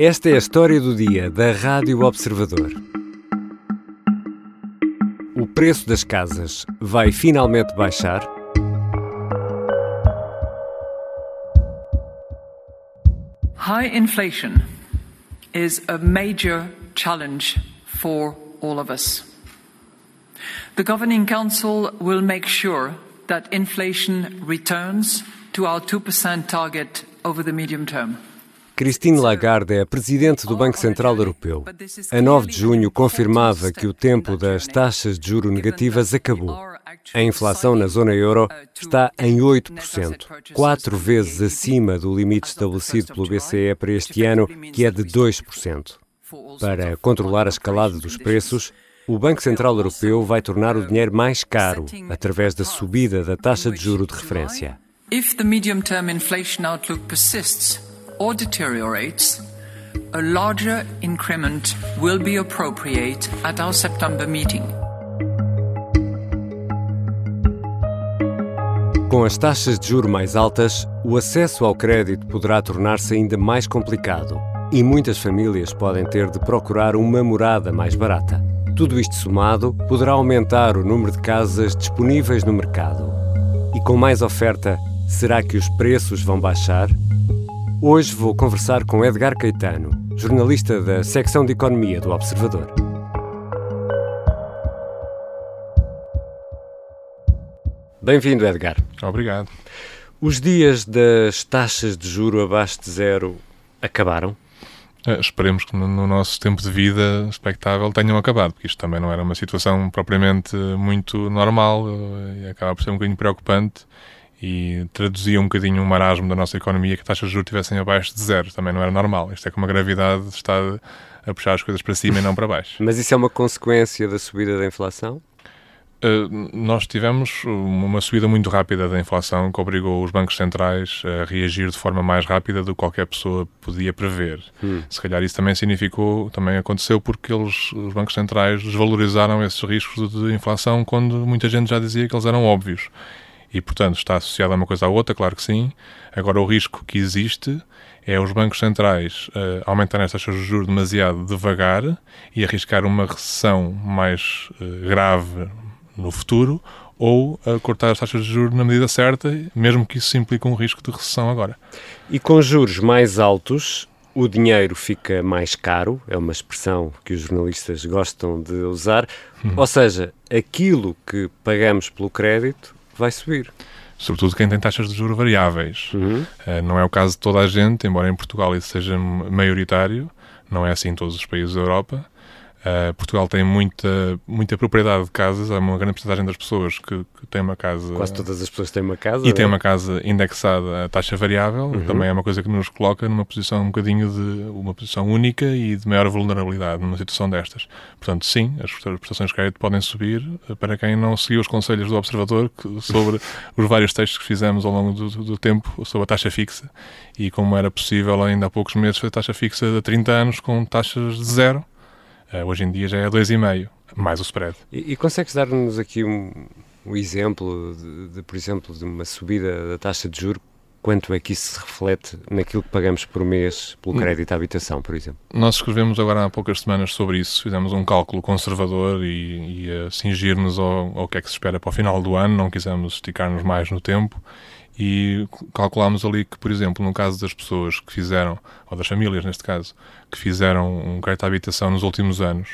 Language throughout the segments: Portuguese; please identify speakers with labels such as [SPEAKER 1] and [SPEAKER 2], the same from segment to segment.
[SPEAKER 1] Esta é a história do dia da Rádio Observador. O preço das casas vai finalmente baixar?
[SPEAKER 2] High inflation is a major challenge for all of us. The Governing Council will make sure that inflation returns to our 2% target over the medium term.
[SPEAKER 1] Christine Lagarde é a presidente do Banco Central Europeu. A 9 de junho confirmava que o tempo das taxas de juro negativas acabou. A inflação na zona euro está em 8%, quatro vezes acima do limite estabelecido pelo BCE para este ano, que é de 2%. Para controlar a escalada dos preços, o Banco Central Europeu vai tornar o dinheiro mais caro através da subida da taxa de juro de referência.
[SPEAKER 2] If the medium-term inflation outlook persists or deteriorates, a larger increment will be appropriate at our September meeting.
[SPEAKER 1] Com as taxas de juro mais altas, o acesso ao crédito poderá tornar-se ainda mais complicado e muitas famílias podem ter de procurar uma morada mais barata. Tudo isto somado poderá aumentar o número de casas disponíveis no mercado. E com mais oferta, será que os preços vão baixar? Hoje vou conversar com Edgar Caetano, jornalista da secção de Economia do Observador. Bem-vindo, Edgar.
[SPEAKER 3] Obrigado.
[SPEAKER 1] Os dias das taxas de juro abaixo de zero acabaram?
[SPEAKER 3] Uh, esperemos que no, no, nosso tempo de vida expectável tenham acabado, porque isto também não era uma situação propriamente muito normal uh, e acaba por ser um bocadinho preocupante e traduzia um bocadinho o um marasmo da nossa economia que as taxas de juros estivessem abaixo de zero. Também não era normal. Isto é como a gravidade está a puxar as coisas para cima e não para baixo.
[SPEAKER 1] Mas isso é uma consequência da subida da inflação?
[SPEAKER 3] Uh, nós tivemos uma subida muito rápida da inflação que obrigou os bancos centrais a reagir de forma mais rápida do que qualquer pessoa podia prever. Hum. Se calhar isso também significou, também aconteceu porque eles, os bancos centrais desvalorizaram esses riscos de inflação quando muita gente já dizia que eles eram óbvios. E, portanto, está associado a uma coisa à outra, claro que sim. Agora, o risco que existe é os bancos centrais uh, aumentarem as taxas de juros demasiado devagar e arriscar uma recessão mais uh, grave no futuro ou a cortar as taxas de juros na medida certa, mesmo que isso implique um risco de recessão agora.
[SPEAKER 1] E com juros mais altos, o dinheiro fica mais caro, é uma expressão que os jornalistas gostam de usar, hum. ou seja, aquilo que pagamos pelo crédito vai subir.
[SPEAKER 3] Sobretudo quem tem taxas de juros variáveis. Uhum. Uh, não é o caso de toda a gente, embora em Portugal isso seja maioritário, não é assim em todos os países da Europa. Uh, Portugal tem muita, muita propriedade de casas, há uma grande porcentagem das pessoas que, que têm uma casa.
[SPEAKER 1] Quase todas as pessoas têm uma casa.
[SPEAKER 3] E é? têm uma casa indexada à taxa variável, uhum. também é uma coisa que nos coloca numa posição um bocadinho de. uma posição única e de maior vulnerabilidade numa situação destas. Portanto, sim, as prestações de crédito podem subir. Eh, para quem não seguiu os conselhos do Observador que, sobre os vários textos que fizemos ao longo do, do tempo sobre a taxa fixa e como era possível ainda há poucos meses a taxa fixa de 30 anos com taxas de zero Uh, hoje em dia já é 2,5, mais o spread.
[SPEAKER 1] E, e consegues dar-nos aqui um, um exemplo, de, de, por exemplo, de uma subida da taxa de juros? Quanto é que isso se reflete naquilo que pagamos por mês pelo hum. crédito à habitação, por exemplo?
[SPEAKER 3] Nós escrevemos agora há poucas semanas sobre isso, fizemos um cálculo conservador e, e a cingir-nos ao, ao que é que se espera para o final do ano, não quisemos esticar-nos mais no tempo e calculámos ali que, por exemplo, no caso das pessoas que fizeram, ou das famílias neste caso, que fizeram um crédito à habitação nos últimos anos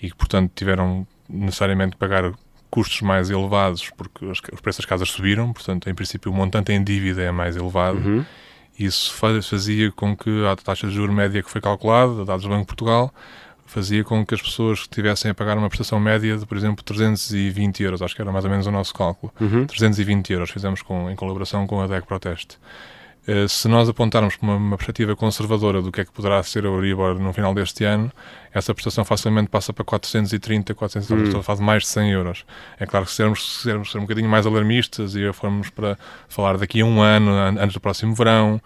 [SPEAKER 3] e que, portanto, tiveram necessariamente pagar custos mais elevados porque os preços das casas subiram, portanto, em princípio, o montante em dívida é mais elevado. Uhum. Isso fazia com que a taxa de juros média que foi calculada, dados do Banco de Portugal, fazia com que as pessoas tivessem a pagar uma prestação média de, por exemplo, 320 euros, acho que era mais ou menos o nosso cálculo. Uhum. 320 euros, fizemos com, em colaboração com a DEC Proteste. Uh, se nós apontarmos para uma, uma, perspectiva conservadora do que é que poderá ser a Euribor no final deste ano, essa prestação facilmente passa para 430, 430, uhum. faz mais de 100 euros. É claro que se sermos, se ser um bocadinho mais alarmistas e formos para falar daqui a um ano, antes do próximo verão,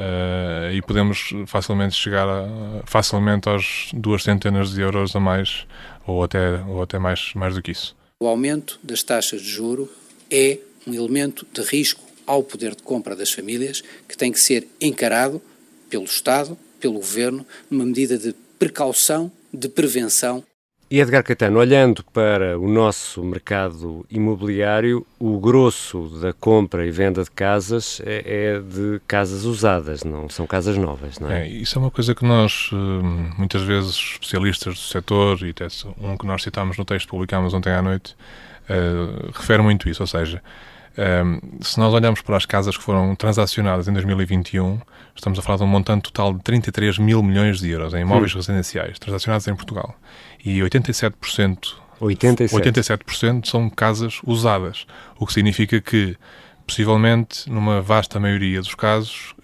[SPEAKER 3] Uh, e podemos facilmente chegar a, facilmente aos duas centenas de euros a mais ou até, ou até mais, mais do que isso.
[SPEAKER 4] O aumento das taxas de juro é um elemento de risco ao poder de compra das famílias que tem que ser encarado pelo Estado pelo Governo numa medida de precaução, de prevenção
[SPEAKER 1] e Edgar Caetano, olhando para o nosso mercado imobiliário, o grosso da compra e venda de casas é, é de casas usadas, não são casas novas, não é?
[SPEAKER 3] é? Isso é uma coisa que nós, hum, muitas vezes, especialistas do setor, e até um que nós citámos no texto que publicámos ontem à noite, uh, refere muito isso, ou seja, um, se nós olharmos para as casas que foram transacionadas em 2021, estamos a falar de um montante total de 33 mil milhões de euros em imóveis hum. residenciais transacionados em Portugal. E 87%, 87. 87% são casas usadas, o que significa que, possivelmente, numa vasta maioria dos casos,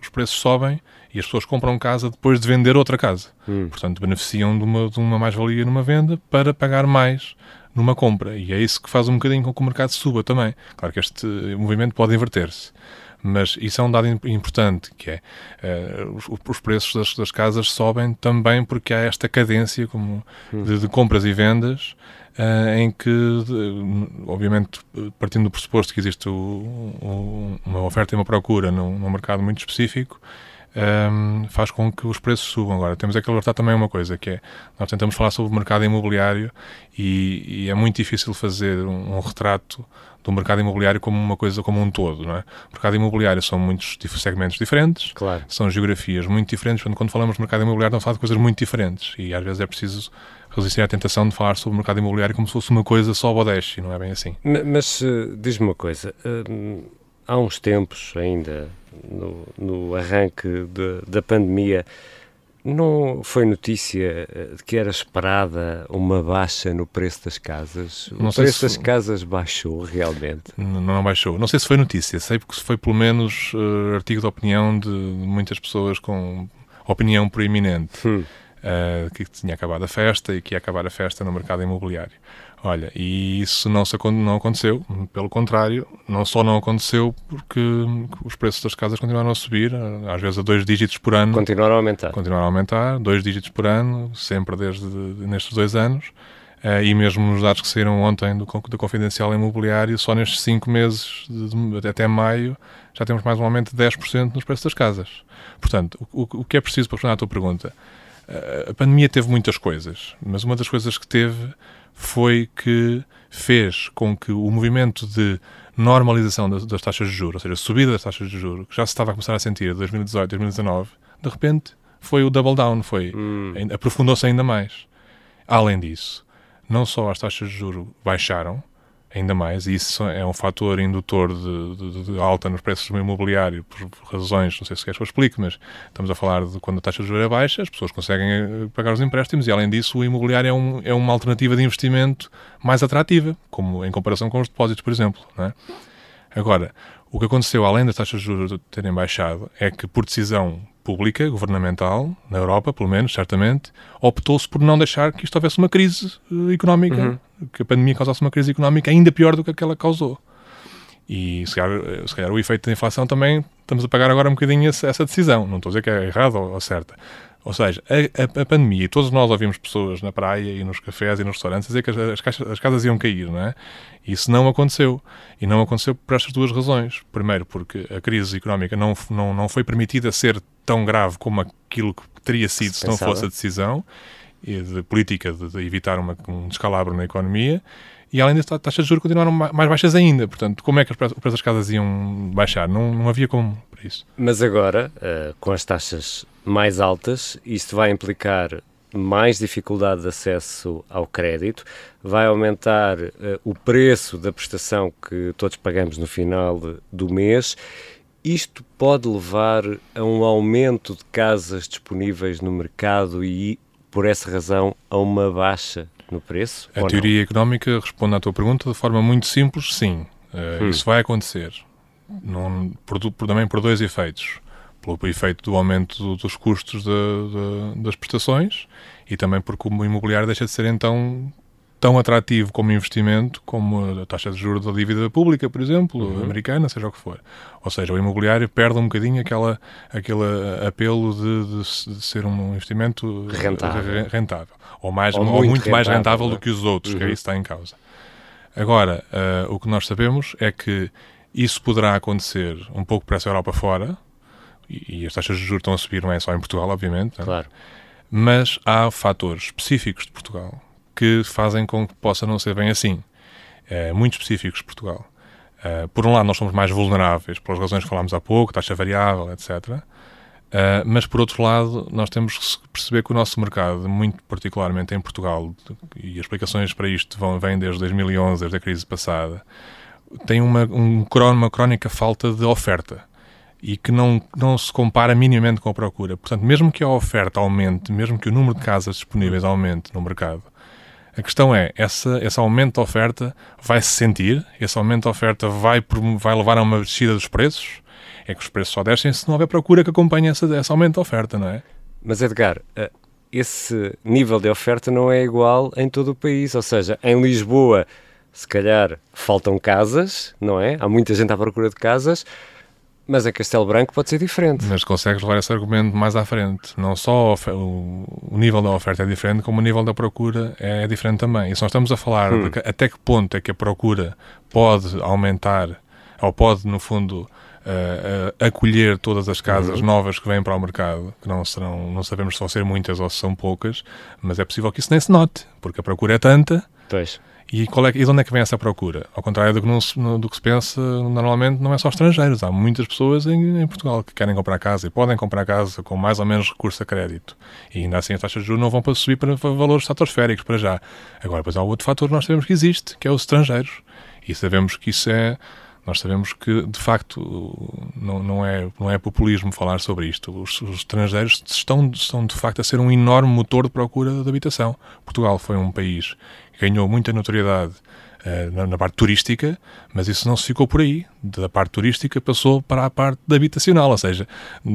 [SPEAKER 3] os preços sobem e as pessoas compram casa depois de vender outra casa. Hum. Portanto, beneficiam de uma, de uma mais-valia numa venda para pagar mais numa compra. E é isso que faz um bocadinho com que o mercado suba também. Claro que este movimento pode inverter-se. Mas isso é um dado importante, que é uh, os, os, preços das, das, casas sobem também porque há esta cadência como hum. de, de compras e vendas uh, em que, de, obviamente, partindo do pressuposto que existe o, o, uma oferta e uma procura num, num mercado muito específico, um, faz com que os preços subam. Agora, temos que alertar também uma coisa, que é, nós tentamos falar sobre o mercado imobiliário e, e é muito difícil fazer um, um, retrato do mercado imobiliário como uma coisa, como um todo, não é? O mercado imobiliário são muitos segmentos diferentes,
[SPEAKER 1] claro.
[SPEAKER 3] são geografias muito diferentes, quando, quando falamos de mercado imobiliário estamos a falar de coisas muito diferentes e às vezes é preciso resistir à tentação de falar sobre o mercado imobiliário como se fosse uma coisa só e não é bem assim.
[SPEAKER 1] Mas, uh, diz-me uma coisa, uh, há uns tempos ainda, no, no arranque de, da pandemia, não foi notícia eh, de que era esperada uma baixa no preço das casas? O não preço das casas baixou realmente?
[SPEAKER 3] Não, não, baixou. Não sei se foi notícia. Sei porque foi pelo menos uh, artigo de opinião de muitas pessoas com opinião proeminente. Hum. Uh, que tinha acabado a festa e que ia acabar a festa no mercado imobiliário. Olha, e isso não, se, não aconteceu, pelo contrário, não só não aconteceu porque os preços das casas continuaram a subir, às vezes a dois dígitos por ano.
[SPEAKER 1] Continuaram a aumentar.
[SPEAKER 3] Continuaram a aumentar, dois dígitos por ano, sempre desde nestes dois anos. Uh, e mesmo nos dados que saíram ontem do, do Confidencial Imobiliário, só nestes cinco meses, de, até maio, já temos mais um aumento de 10% nos preços das casas. Portanto, o, o que é preciso para responder à tua pergunta? Uh, a pandemia teve muitas coisas, mas uma das coisas que teve foi que fez com que o movimento de normalização das, das, taxas de juros, ou seja, a subida das taxas de juros, que já se estava a começar a sentir em 2018, 2019, de repente foi o double down, foi hum. aprofundou-se ainda mais. Além disso, não só as taxas de juros baixaram, ainda mais, e isso é um fator indutor de, de, de, alta nos preços do imobiliário, por razões, não sei se queres que eu explique, mas estamos a falar de quando a taxa de juros é baixa, as pessoas conseguem eh, pagar os empréstimos e, além disso, o imobiliário é, um, é uma alternativa de investimento mais atrativa, como em comparação com os depósitos, por exemplo. É? Agora, o que aconteceu, além das taxas de juros terem baixado, é que, por decisão pública, governamental, na Europa, pelo menos, certamente, optou-se por não deixar que isto houvesse uma crise eh, económica, uhum. que a pandemia causasse uma crise económica ainda pior do que aquela causou. E se calhar, eh, se calhar o efeito da inflação também estamos a pagar agora um bocadinho essa, decisão. Não estou a dizer que é errada ou, ou certa. Ou seja, a, a, a, pandemia, todos nós ouvimos pessoas na praia e nos cafés e nos restaurantes dizer que as, as, caixas, as casas iam cair, não é? Isso não aconteceu. E não aconteceu por estas duas razões. Primeiro, porque a crise económica não, não, não foi permitida ser tão grave como aquilo que teria sido se, se não fosse a decisão de política de, de evitar uma, um descalabro na economia. E além disso, as taxas de juros continuaram mais baixas ainda. Portanto, como é que os preços das casas iam baixar? Não, não havia como para isso.
[SPEAKER 1] Mas agora, uh, com as taxas mais altas, isto vai implicar mais dificuldade de acesso ao crédito, vai aumentar uh, o preço da prestação que todos pagamos no final do mês. Isto pode levar a um aumento de casas disponíveis no mercado e, por essa razão, a uma baixa no preço?
[SPEAKER 3] A teoria não? económica responde à tua pergunta de forma muito simples, sim. Uh, hum. Isso vai acontecer. Não, por, por, também por dois efeitos pelo efeito do aumento dos custos de, de, das prestações e também porque o imobiliário deixa de ser então tão atrativo como investimento como a taxa de juros da dívida pública, por exemplo, uhum. americana, seja o que for. Ou seja, o imobiliário perde um bocadinho aquela, aquele apelo de, de, de ser um investimento
[SPEAKER 1] rentável,
[SPEAKER 3] rentável. ou, mais, ou, ou muito, muito, mais rentável do é? que os outros, uhum. que é isso que está em causa. Agora, uh, o que nós sabemos é que isso poderá acontecer um pouco para essa Europa fora, e, as taxas de juros estão a subir, não é só em Portugal, obviamente.
[SPEAKER 1] É? Claro.
[SPEAKER 3] Mas há fatores específicos de Portugal que fazem com que possa não ser bem assim. É, muito específicos de Portugal. Uh, por um lado, nós somos mais vulneráveis, pelas razões que falámos há pouco, taxa variável, etc. Uh, mas, por outro lado, nós temos que perceber que o nosso mercado, muito particularmente em Portugal, e as explicações para isto vão, vêm desde 2011, desde a crise passada, tem uma, um, uma crónica falta de oferta e que não, não se compara minimamente com a procura. Portanto, mesmo que a oferta aumente, mesmo que o número de casas disponíveis aumente no mercado, a questão é, essa, esse aumento de oferta vai se sentir? Esse aumento de oferta vai, vai levar a uma descida dos preços? É que os preços só descem se não houver procura que acompanhe essa, esse aumento de oferta, não é?
[SPEAKER 1] Mas, Edgar, eh, esse nível de oferta não é igual em todo o país. Ou seja, em Lisboa, se calhar faltam casas, não é? Há muita gente à procura de casas. Mas a Castelo Branco pode ser diferente.
[SPEAKER 3] Mas consegues levar esse argumento mais à frente. Não só o, nível da oferta é diferente, como o nível da procura é, diferente também. E se nós estamos a falar hum. até que ponto é que a procura pode aumentar, ou pode, no fundo, uh, uh, acolher todas as casas uhum. novas que vêm para o mercado, que não serão, não sabemos se vão ser muitas ou se são poucas, mas é possível que isso nem se note, porque a procura é tanta.
[SPEAKER 1] Pois
[SPEAKER 3] e, qual é, e de onde é que vem essa procura? Ao contrário do que, se, do que se pensa, normalmente não é só estrangeiros. Há muitas pessoas em, em, Portugal que querem comprar casa e podem comprar casa com mais ou menos recurso a crédito. E ainda assim as taxas de juros não vão para subir para, valores estratosféricos para já. Agora, depois há outro fator que nós sabemos que existe, que é os estrangeiros. E sabemos que isso é nós sabemos que, de facto, não, não, é, não é populismo falar sobre isto. Os, os, estrangeiros estão, estão, de facto, a ser um enorme motor de procura de habitação. Portugal foi um país que ganhou muita notoriedade na, na, parte turística, mas isso não se ficou por aí. Da parte turística passou para a parte habitacional, ou seja,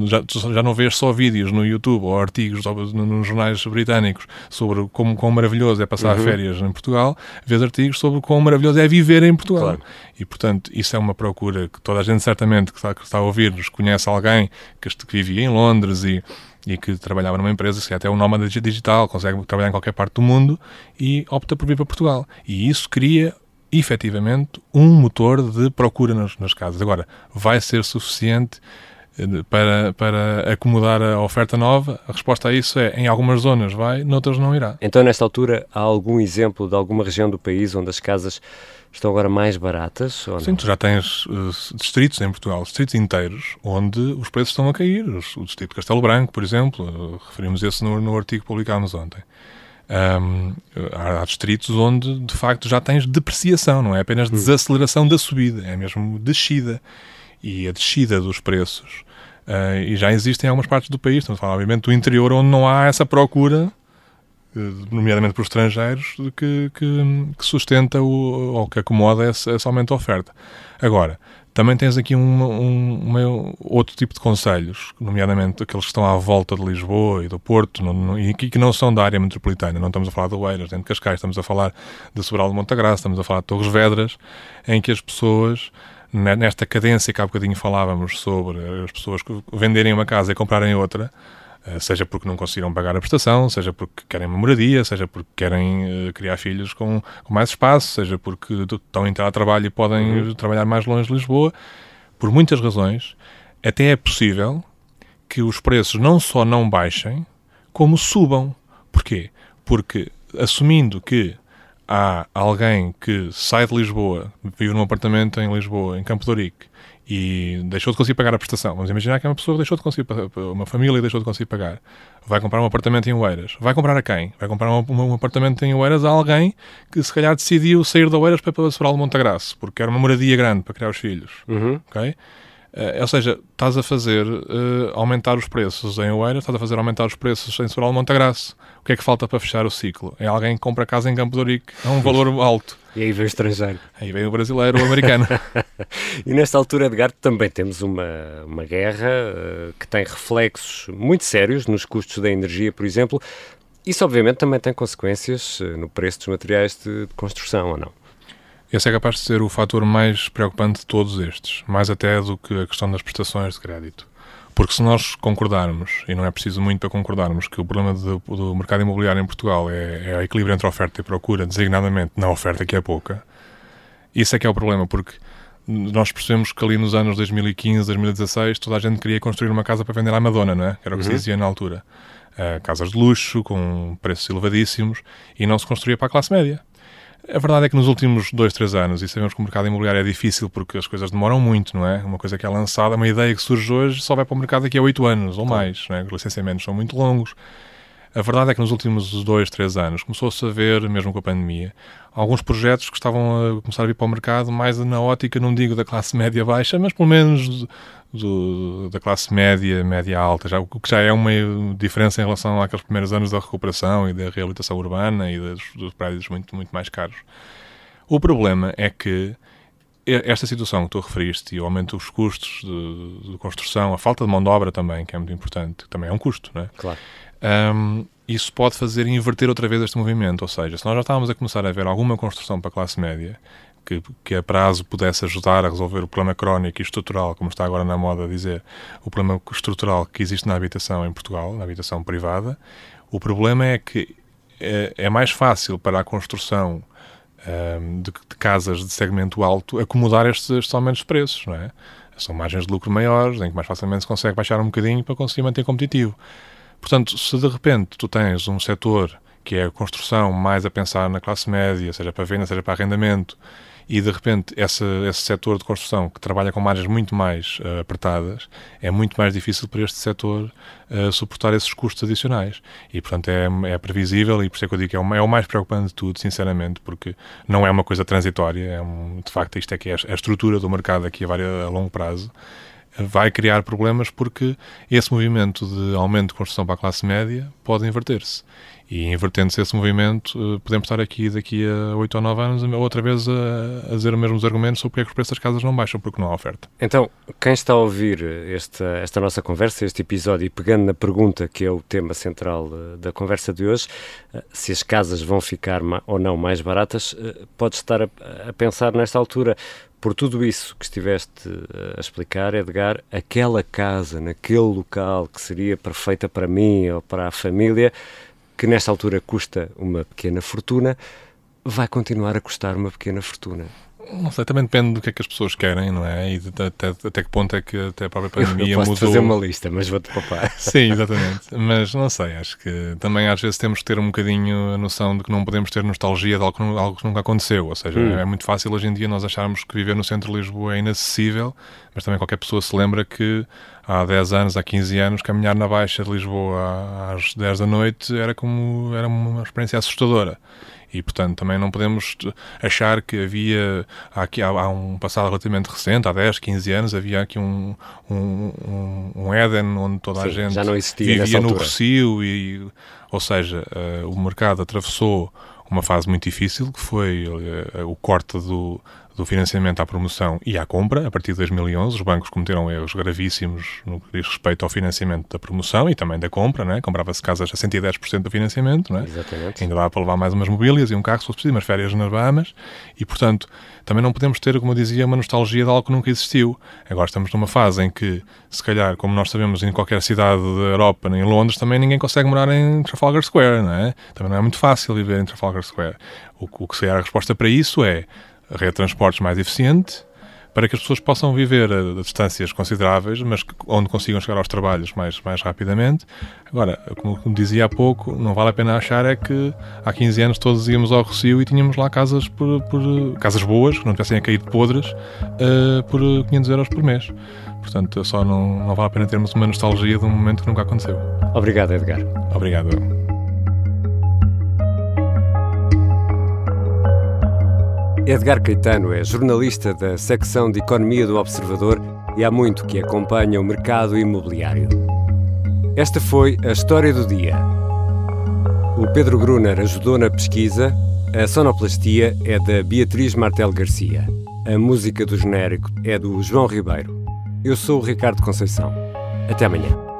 [SPEAKER 3] já, já não vês só vídeos no YouTube ou artigos nos jornais britânicos sobre como quão maravilhoso é passar uhum. férias em Portugal, vês artigos sobre quão maravilhoso é viver em Portugal. Claro. E, portanto, isso é uma procura que toda a gente certamente que está, que está a ouvir-nos conhece alguém que, que vivia em Londres e e que trabalhava numa empresa que é até um nómada digital, consegue trabalhar em qualquer parte do mundo e opta por vir para Portugal. E isso cria efetivamente um motor de procura nas, nas casas. Agora, vai ser suficiente para, para acomodar a oferta nova? A resposta a isso é em algumas zonas vai, noutras não irá.
[SPEAKER 1] Então, nesta altura, há algum exemplo de alguma região do país onde as casas estão agora mais baratas?
[SPEAKER 3] Sim, tu já tens uh, distritos em Portugal, distritos inteiros, onde os preços estão a cair. O distrito de Castelo Branco, por exemplo, uh, referimos esse no, no artigo que publicámos ontem. Um, há, há, distritos onde, de facto, já tens depreciação, não é apenas hum. desaceleração da subida, é mesmo descida. E a descida dos preços. Uh, e já existem em algumas partes do país, estamos a falar, obviamente, do interior, onde não há essa procura nomeadamente por estrangeiros, que, que, que sustenta o, ou que acomoda esse, esse, aumento de oferta. Agora, também tens aqui um, um, um, outro tipo de conselhos, nomeadamente aqueles que estão à volta de Lisboa e do Porto, no, no, e que, não são da área metropolitana. Não estamos a falar de Oeiras, nem de Cascais, estamos a falar de Sobral de Montagraça, estamos a falar de Torres Vedras, em que as pessoas nesta cadência que há bocadinho falávamos sobre as pessoas venderem uma casa e comprarem outra, eh, seja porque não conseguiram pagar a prestação, seja porque querem uma moradia, seja porque querem uh, criar filhos com, com, mais espaço, seja porque estão a entrar a trabalho e podem uhum. trabalhar mais longe de Lisboa. Por muitas razões, até é possível que os preços não só não baixem, como subam. Porquê? Porque assumindo que há alguém que sai de Lisboa, vive num apartamento em Lisboa, em Campo de Ourique, e deixou de conseguir pagar a prestação. Vamos imaginar que é uma pessoa que deixou de conseguir, uma família deixou de conseguir pagar. Vai comprar um apartamento em Oeiras. Vai comprar a quem? Vai comprar um, um apartamento em Oeiras a alguém que se calhar decidiu sair de Oeiras para, para Sobral de Montagraço, porque era uma moradia grande para criar os filhos.
[SPEAKER 1] Uhum.
[SPEAKER 3] Ok? Uh, ou seja, estás a fazer uh, aumentar os preços em Oeiras, estás a fazer aumentar os preços em Sobral de Montagraço. O que é que falta para fechar o ciclo? É alguém que compra casa em Campo de Ourique a um valor alto.
[SPEAKER 1] E aí vem o estrangeiro.
[SPEAKER 3] Aí vem o brasileiro, o americano.
[SPEAKER 1] e nesta altura, Edgar, também temos uma, uma guerra uh, que tem reflexos muito sérios nos custos da energia, por exemplo. Isso, obviamente, também tem consequências no preço dos materiais de, de construção, ou não?
[SPEAKER 3] Esse é capaz de ser o fator mais preocupante de todos estes, mais até do que a questão das prestações de crédito. Porque se nós concordarmos, e não é preciso muito para concordarmos, que o problema do, do mercado imobiliário em Portugal é, é o equilíbrio entre oferta e procura, designadamente na oferta que é pouca, isso é que é o problema, porque nós percebemos que ali nos anos 2015, 2016, toda a gente queria construir uma casa para vender à Madonna, não é? Era o que uhum. se dizia na altura. Uh, casas de luxo, com preços elevadíssimos, e não se construía para a classe média. A verdade é que nos últimos dois, três anos, e sabemos que o mercado imobiliário é difícil porque as coisas demoram muito, não é? Uma coisa que é lançada, uma ideia que surge hoje, só vai para o mercado daqui a oito anos ou mais, não é? Os licenciamentos são muito longos. A verdade é que nos últimos dois, três anos começou-se a ver, mesmo com a pandemia, alguns projetos que estavam a começar a vir para o mercado mais na ótica, não digo da classe média baixa, mas pelo menos do, da classe média, média alta, já, o que já é uma diferença em relação àqueles primeiros anos da recuperação e da reabilitação urbana e dos, dos prédios muito, muito mais caros. O problema é que esta situação que tu referiste e o aumento dos custos de, de, construção, a falta de mão de obra também, que é muito importante, também é um custo, não é?
[SPEAKER 1] Claro.
[SPEAKER 3] Um, isso pode fazer inverter outra vez este movimento. Ou seja, se nós já estávamos a começar a ver alguma construção para a classe média, que, que a prazo pudesse ajudar a resolver o problema crónico e estrutural, como está agora na moda dizer, o problema estrutural que existe na habitação em Portugal, na habitação privada. O problema é que é, é mais fácil para a construção um, de, de, casas de segmento alto acomodar estes, estes aumentos de preços, não é? São margens de lucro maiores, em que mais facilmente se consegue baixar um bocadinho para conseguir manter competitivo. Portanto, se de repente tu tens um setor que é a construção mais a pensar na classe média, seja para venda, seja para arrendamento, e de repente esse, esse setor de construção que trabalha com margens muito mais uh, apertadas, é muito mais difícil para este setor uh, suportar esses custos adicionais. E portanto é, é previsível e por isso é que eu digo que é o, é o, mais preocupante de tudo, sinceramente, porque não é uma coisa transitória, é um, de facto isto é que é a estrutura do mercado aqui a, a longo prazo vai criar problemas porque esse movimento de aumento de construção para a classe média pode inverter-se. E invertendo-se esse movimento, eh, podemos estar aqui daqui a 8 ou 9 anos outra vez a, a dizer os mesmos argumentos sobre porque é que os preços das casas não baixam, porque não há oferta.
[SPEAKER 1] Então, quem está a ouvir esta, esta nossa conversa, este episódio, e pegando na pergunta que é o tema central eh, da conversa de hoje, eh, se as casas vão ficar ou não mais baratas, pode estar a, a pensar nesta altura, por tudo isso que estiveste a explicar, Edgar, aquela casa, naquele local que seria perfeita para mim ou para a família, que nesta altura custa uma pequena fortuna, vai continuar a custar uma pequena fortuna.
[SPEAKER 3] Não sei, também depende do que é que as pessoas querem, não é? E até, até que ponto é que até a própria pandemia
[SPEAKER 1] eu, eu
[SPEAKER 3] posso
[SPEAKER 1] mudou. fazer uma lista, mas vou-te papar.
[SPEAKER 3] Sim, exatamente. Mas não sei, acho que também às vezes temos que ter um bocadinho a noção de que não podemos ter nostalgia de algo que, algo que nunca aconteceu. Ou seja, hum. é muito fácil hoje em dia nós acharmos que viver no centro de Lisboa é inacessível, mas também qualquer pessoa se lembra que há 10 anos, há 15 anos, caminhar na Baixa de Lisboa às 10 da noite era como era uma experiência assustadora. E portanto também não podemos achar que havia aqui há, há, um passado relativamente recente, há 10, 15 anos, havia aqui um, um, um Éden onde toda
[SPEAKER 1] Sim,
[SPEAKER 3] a gente
[SPEAKER 1] já não existia
[SPEAKER 3] vivia no Rocio e ou seja, uh, o mercado atravessou uma fase muito difícil que foi uh, o corte do, do financiamento à promoção e à compra, a partir de 2011. Os bancos cometeram erros gravíssimos no que diz respeito ao financiamento da promoção e também da compra, né? comprava-se casas a 110% do financiamento, né?
[SPEAKER 1] Exatamente.
[SPEAKER 3] ainda dava para levar mais umas mobílias e um carro se fosse preciso, umas férias nas Bahamas, e portanto também não podemos ter, como eu dizia, uma nostalgia de algo que nunca existiu. Agora estamos numa fase em que, se calhar, como nós sabemos, em qualquer cidade da Europa, nem em Londres, também ninguém consegue morar em Trafalgar Square, não é? Também não é muito fácil viver em Trafalgar Square. O, o que seria a resposta para isso é a rede de transportes mais eficiente, para que as pessoas possam viver a, distâncias consideráveis, mas onde consigam chegar aos trabalhos mais, mais rapidamente. Agora, como, como, dizia há pouco, não vale a pena achar é que há 15 anos todos íamos ao Rocio e tínhamos lá casas por, por casas boas, que não tivessem a cair de podres, uh, por 500 euros por mês. Portanto, só não, não vale a pena termos uma nostalgia de um momento que nunca aconteceu.
[SPEAKER 1] Obrigado, Edgar.
[SPEAKER 3] Obrigado.
[SPEAKER 1] Edgar Caetano é jornalista da secção de Economia do Observador e há muito que acompanha o mercado imobiliário. Esta foi a história do dia. O Pedro Gruner ajudou na pesquisa, a sonoplastia é da Beatriz Martel Garcia, a música do genérico é do João Ribeiro. Eu sou o Ricardo Conceição. Até amanhã.